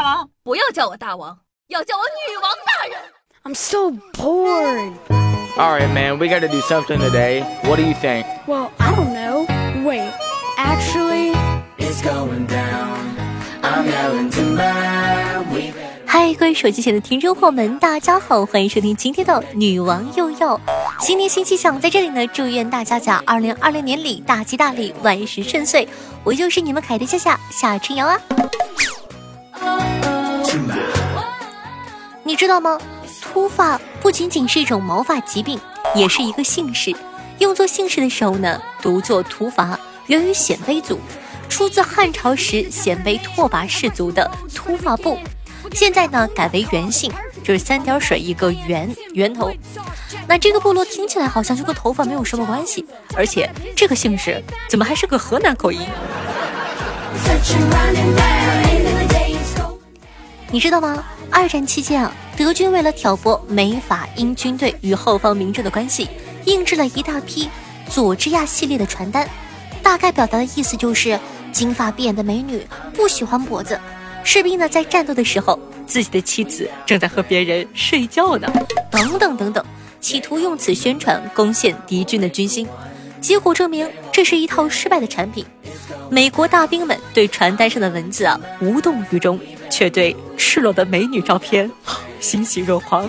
大王？不要叫我大王，要叫我女王大人。I'm so bored. All right, man, we got to do something today. What do you think? Well, I don't know. Wait, actually, It's going down. I'm yelling timber. We 嗨，各位手机前的听众朋友们，大家好，欢迎收听今天的女王又要新年新气象，在这里呢，祝愿大家在二零二零年里大吉大利，万事顺遂。我就是你们可爱的夏夏夏春瑶啊。你知道吗？秃发不仅仅是一种毛发疾病，也是一个姓氏。用作姓氏的时候呢，读作秃发，源于鲜卑族，出自汉朝时鲜卑拓跋氏族的秃发部。现在呢，改为元姓，就是三点水一个源源头。那这个部落听起来好像就跟头发没有什么关系，而且这个姓氏怎么还是个河南口音？你知道吗？二战期间啊，德军为了挑拨美法英军队与后方民众的关系，印制了一大批佐治亚系列的传单，大概表达的意思就是金发碧眼的美女不喜欢脖子。士兵呢在战斗的时候，自己的妻子正在和别人睡觉呢，等等等等，企图用此宣传攻陷敌军的军心。结果证明这是一套失败的产品。美国大兵们对传单上的文字啊无动于衷，却对赤裸的美女照片欣喜若狂，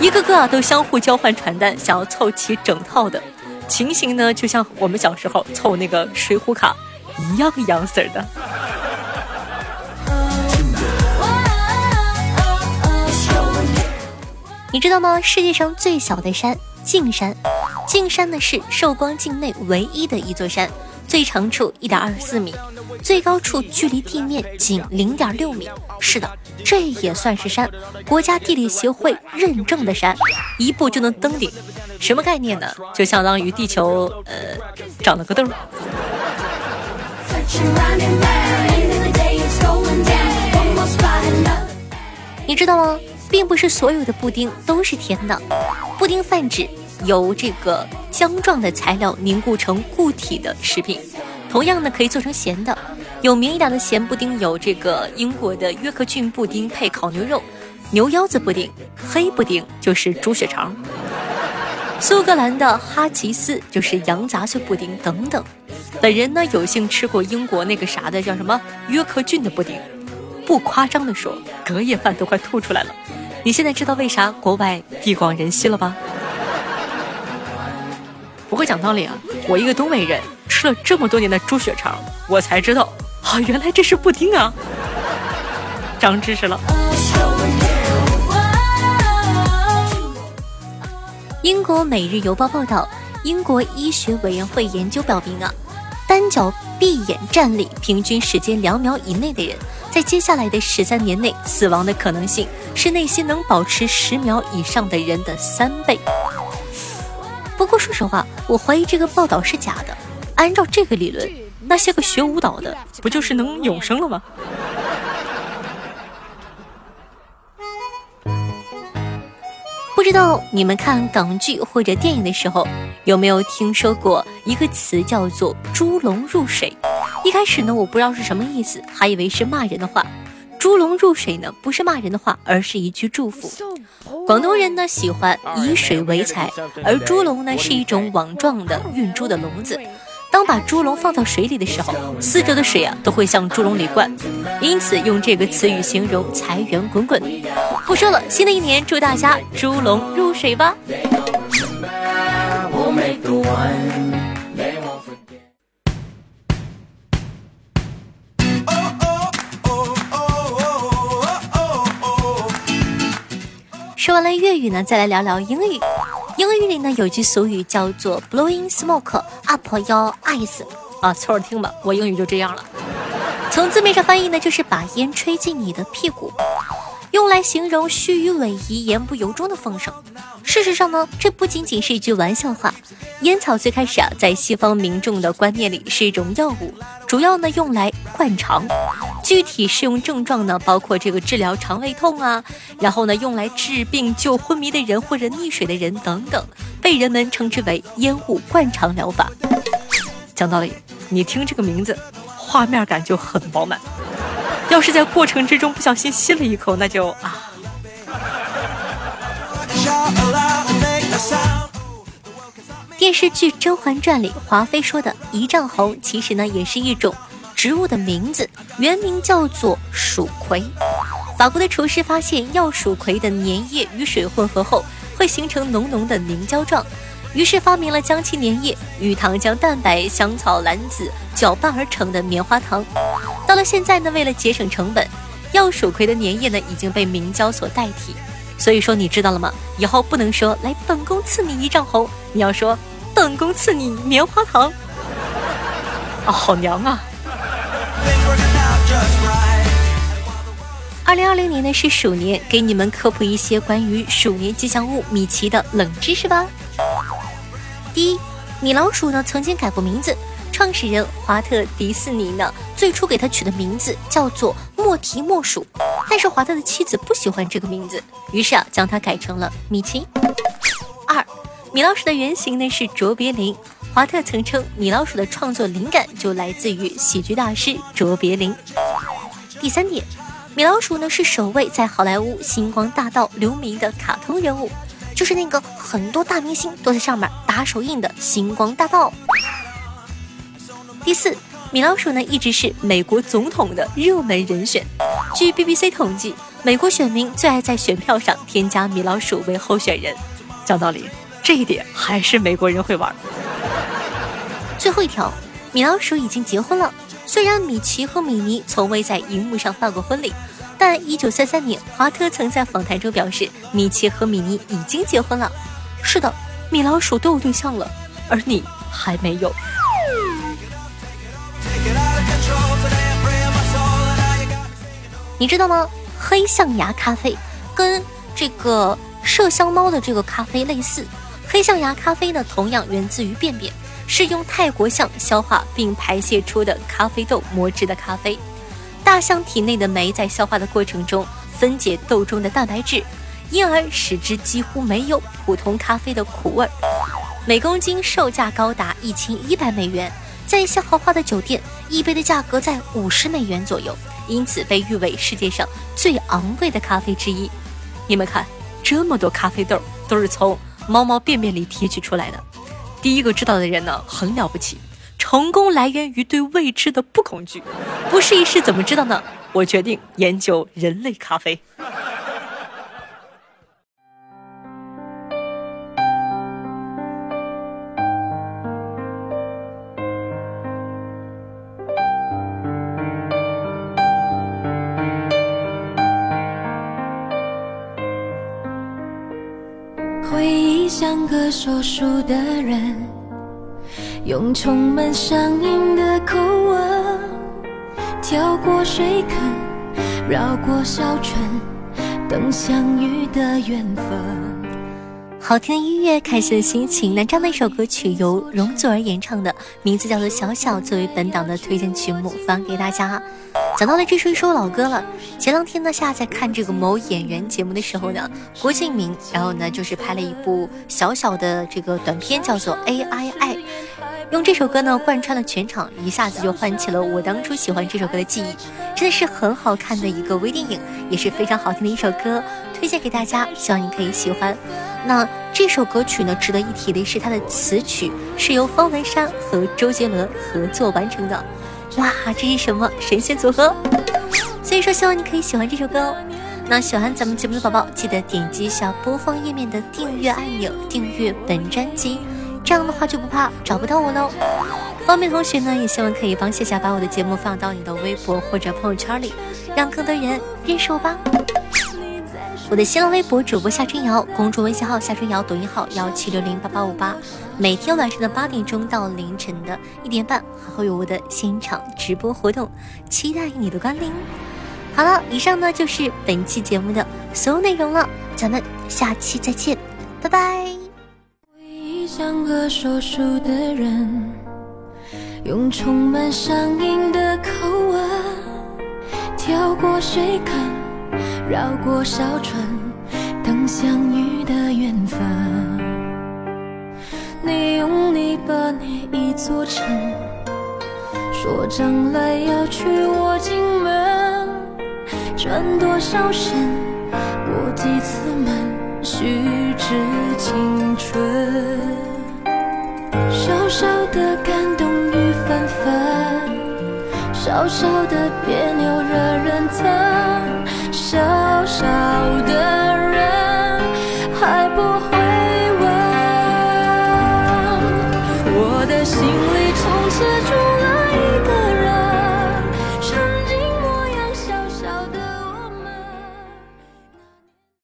一个个啊都相互交换传单，想要凑齐整套的情形呢，就像我们小时候凑那个水浒卡一样样式儿的。你知道吗？世界上最小的山径山，径山呢是寿光境内唯一的一座山，最长处一点二四米，最高处距离地面仅零点六米。是的，这也算是山，国家地理协会认证的山，一步就能登顶。什么概念呢？就相当于地球呃长了个痘儿。Searching round and round. Into the day it's going down. One more spot and up. 你知道吗？并不是所有的布丁都是甜的，布丁泛指由这个浆状的材料凝固成固体的食品。同样呢，可以做成咸的。有名一点的咸布丁有这个英国的约克郡布丁配烤牛肉，牛腰子布丁，黑布丁就是猪血肠，苏格兰的哈奇斯就是羊杂碎布丁等等。本人呢有幸吃过英国那个啥的叫什么约克郡的布丁，不夸张的说，隔夜饭都快吐出来了。你现在知道为啥国外地广人稀了吧？不过讲道理啊，我一个东北人吃了这么多年的猪血肠，我才知道啊，原来这是布丁啊，长知识了。英国《每日邮报》报道，英国医学委员会研究表明啊，单脚闭眼站立平均时间两秒以内的人，在接下来的十三年内死亡的可能性是那些能保持十秒以上的人的三倍。不过说实话，我怀疑这个报道是假的。按照这个理论，那些个学舞蹈的不就是能永生了吗？不知道你们看港剧或者电影的时候，有没有听说过一个词叫做“猪笼入水”？一开始呢，我不知道是什么意思，还以为是骂人的话。猪笼入水呢，不是骂人的话，而是一句祝福。广东人呢喜欢以水为财，而猪笼呢是一种网状的运猪的笼子。当把猪笼放到水里的时候，四周的水啊都会向猪笼里灌，因此用这个词语形容财源滚滚。不说了，新的一年祝大家猪笼入水吧！说完了粤语呢，再来聊聊英语。英语里呢有句俗语叫做 “blowing smoke up your eyes”，啊，凑合听吧，我英语就这样了。从字面上翻译呢，就是把烟吹进你的屁股，用来形容虚与委蛇、言不由衷的风声。事实上呢，这不仅仅是一句玩笑话。烟草最开始啊，在西方民众的观念里是一种药物，主要呢用来灌肠。具体适用症状呢，包括这个治疗肠胃痛啊，然后呢用来治病救昏迷的人或者溺水的人等等，被人们称之为烟雾灌肠疗法。讲道理，你听这个名字，画面感就很饱满。要是在过程之中不小心吸了一口，那就啊。电视剧《甄嬛传》里，华妃说的“一丈红”其实呢也是一种植物的名字，原名叫做蜀葵。法国的厨师发现药蜀葵的粘液与水混合后会形成浓浓的凝胶状，于是发明了将其粘液与糖浆、蛋白、香草、蓝子搅拌而成的棉花糖。到了现在呢，为了节省成本，药蜀葵的粘液呢已经被明胶所代替。所以说，你知道了吗？以后不能说来本宫赐你一丈红，你要说本宫赐你棉花糖。啊，好娘啊！二零二零年呢是鼠年，给你们科普一些关于鼠年吉祥物米奇的冷知识吧。第一，米老鼠呢曾经改过名字，创始人华特迪士尼呢最初给它取的名字叫做莫提莫鼠。但是华特的妻子不喜欢这个名字，于是啊，将它改成了米奇。二，米老鼠的原型呢是卓别林，华特曾称米老鼠的创作灵感就来自于喜剧大师卓别林。第三点，米老鼠呢是首位在好莱坞星光大道留名的卡通人物，就是那个很多大明星都在上面打手印的星光大道。第四。米老鼠呢，一直是美国总统的热门人选。据 BBC 统计，美国选民最爱在选票上添加米老鼠为候选人。讲道理，这一点还是美国人会玩。最后一条，米老鼠已经结婚了。虽然米奇和米妮从未在荧幕上办过婚礼，但1933年，华特曾在访谈中表示，米奇和米妮已经结婚了。是的，米老鼠都有对象了，而你还没有。你知道吗？黑象牙咖啡跟这个麝香猫的这个咖啡类似。黑象牙咖啡呢，同样源自于便便，是用泰国象消化并排泄出的咖啡豆磨制的咖啡。大象体内的酶在消化的过程中分解豆中的蛋白质，因而使之几乎没有普通咖啡的苦味儿。每公斤售价高达一千一百美元，在一些豪华的酒店，一杯的价格在五十美元左右。因此被誉为世界上最昂贵的咖啡之一。你们看，这么多咖啡豆都是从猫猫便便里提取出来的。第一个知道的人呢，很了不起。成功来源于对未知的不恐惧。不试一试怎么知道呢？我决定研究人类咖啡。回忆像个说书的人，用充满乡音的口吻，跳过水坑，绕过小村，等相遇的缘分。好听的音乐，开心的心情。那这样的一首歌曲由容祖儿演唱的，名字叫做《小小》，作为本档的推荐曲目，放给大家。讲到了，这是一首老歌了。前两天呢，下在看这个某演员节目的时候呢，郭敬明，然后呢就是拍了一部小小的这个短片，叫做《A I I》，用这首歌呢贯穿了全场，一下子就唤起了我当初喜欢这首歌的记忆。真的是很好看的一个微电影，也是非常好听的一首歌，推荐给大家，希望你可以喜欢。那这首歌曲呢，值得一提的是它的词曲是由方文山和周杰伦合作完成的，哇，这是什么神仙组合？所以说，希望你可以喜欢这首歌哦。那喜欢咱们节目的宝宝，记得点击一下播放页面的订阅按钮，订阅本专辑，这样的话就不怕找不到我喽。方便同学呢，也希望可以帮谢夏把我的节目放到你的微博或者朋友圈里，让更多人认识我吧。我的新浪微博主播夏春瑶，公众微信号夏春瑶，抖音号幺七六零八八五八，每天晚上的八点钟到凌晨的一点半，还会有我的现场直播活动，期待你的光临。好了，以上呢就是本期节目的所有内容了，咱们下期再见，拜拜。像个说书的人，用充满乡音的口吻，跳过水看。绕过小村，等相遇的缘分。你用泥巴捏一座城，说将来要娶我进门。转多少身，过几次门，虚掷青春。小小的感动雨纷纷，小小的别扭惹人疼。